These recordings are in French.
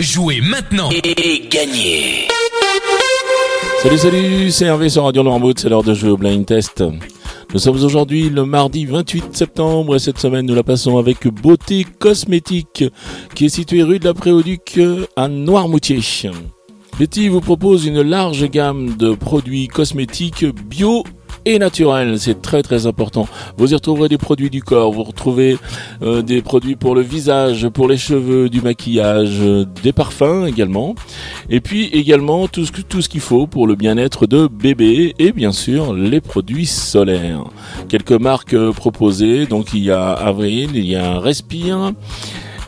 Jouez maintenant et gagnez Salut salut, c'est Hervé sur Radio Noirmouth, c'est l'heure de jouer au blind test. Nous sommes aujourd'hui le mardi 28 septembre et cette semaine nous la passons avec Beauté Cosmétique qui est située rue de la Préauduc à Noirmoutier. Betty vous propose une large gamme de produits cosmétiques bio et naturel. C'est très très important. Vous y retrouverez des produits du corps, vous retrouvez euh, des produits pour le visage, pour les cheveux, du maquillage, euh, des parfums également. Et puis également tout ce, tout ce qu'il faut pour le bien-être de bébé et bien sûr les produits solaires. Quelques marques euh, proposées. Donc il y a Avril, il y a Respire.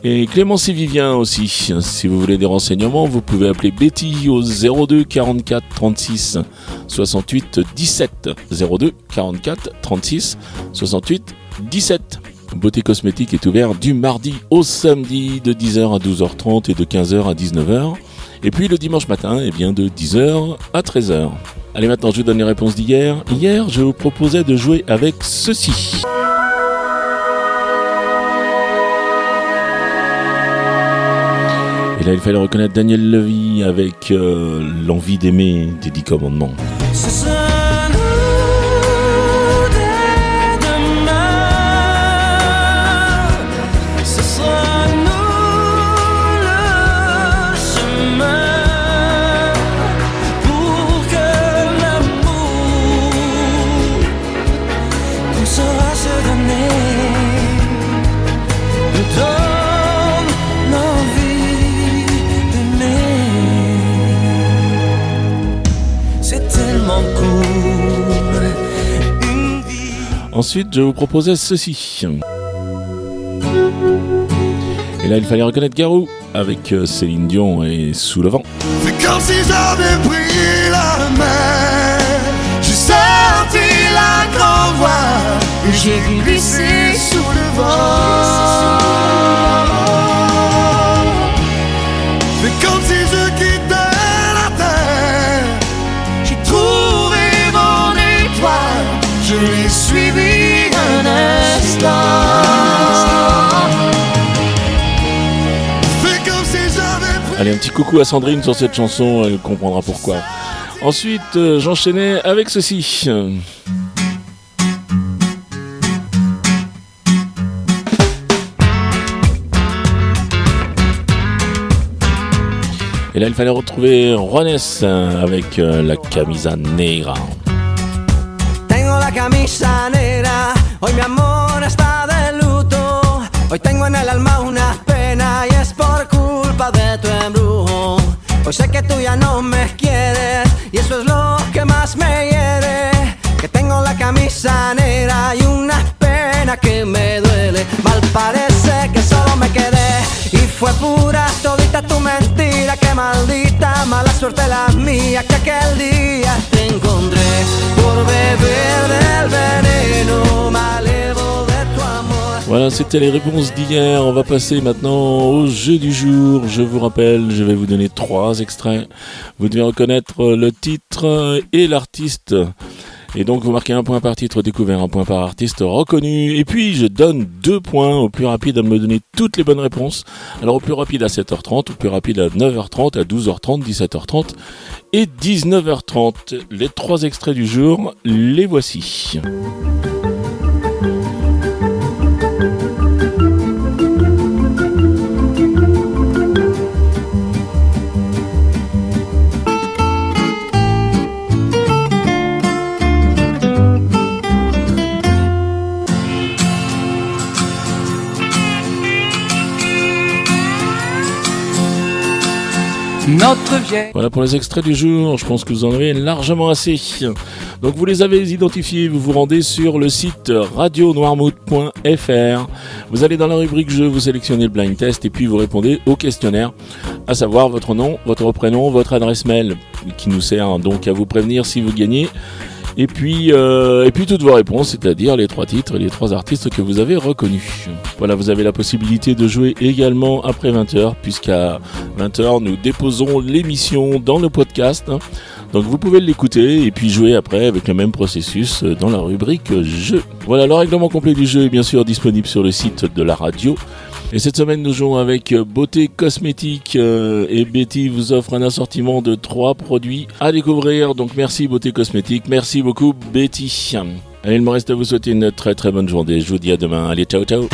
Et Clémence Vivien aussi. Si vous voulez des renseignements, vous pouvez appeler Betty au 02 44 36 68 17. 02 44 36 68 17. Beauté Cosmétique est ouvert du mardi au samedi de 10h à 12h30 et de 15h à 19h. Et puis le dimanche matin, eh bien de 10h à 13h. Allez maintenant, je vous donne les réponses d'hier. Hier, je vous proposais de jouer avec ceci. Il fallait reconnaître Daniel Levy avec euh, l'envie d'aimer des dix commandements. Ensuite, je vous proposais ceci. Et là, il fallait reconnaître Garou avec euh, Céline Dion et Sous le vent. C'est comme si j'avais pris la mer. J'ai senti la grande voile et j'ai glissé sous le vent. Allez, un petit coucou à Sandrine sur cette chanson, elle comprendra pourquoi. Ensuite, euh, j'enchaînais avec ceci. Et là, il fallait retrouver Juanes euh, avec euh, la camisa negra. Voilà, c'était les réponses d'hier. On va passer maintenant au jeu du jour. Je vous rappelle, je vais vous donner trois extraits. Vous devez reconnaître le titre et l'artiste. Et donc vous marquez un point par titre découvert, un point par artiste reconnu. Et puis je donne deux points au plus rapide à me donner toutes les bonnes réponses. Alors au plus rapide à 7h30, au plus rapide à 9h30, à 12h30, 17h30 et 19h30. Les trois extraits du jour, les voici. Voilà pour les extraits du jour, je pense que vous en avez largement assez. Donc vous les avez identifiés, vous vous rendez sur le site radionoirmouth.fr. Vous allez dans la rubrique jeu, vous sélectionnez le blind test et puis vous répondez au questionnaire, à savoir votre nom, votre prénom, votre adresse mail, qui nous sert donc à vous prévenir si vous gagnez. Et puis, euh, et puis toutes vos réponses, c'est-à-dire les trois titres et les trois artistes que vous avez reconnus. Voilà, vous avez la possibilité de jouer également après 20h, puisqu'à 20h, nous déposons l'émission dans le podcast. Donc vous pouvez l'écouter et puis jouer après avec le même processus dans la rubrique jeu. Voilà, le règlement complet du jeu est bien sûr disponible sur le site de la radio Et cette semaine, nous jouons avec Beauté Cosmétique euh, et Betty vous offre un assortiment de trois produits à découvrir. Donc merci Beauté Cosmétique, merci beaucoup Betty. Et il me reste à vous souhaiter une très très bonne journée. Je vous dis à demain. Allez, ciao ciao.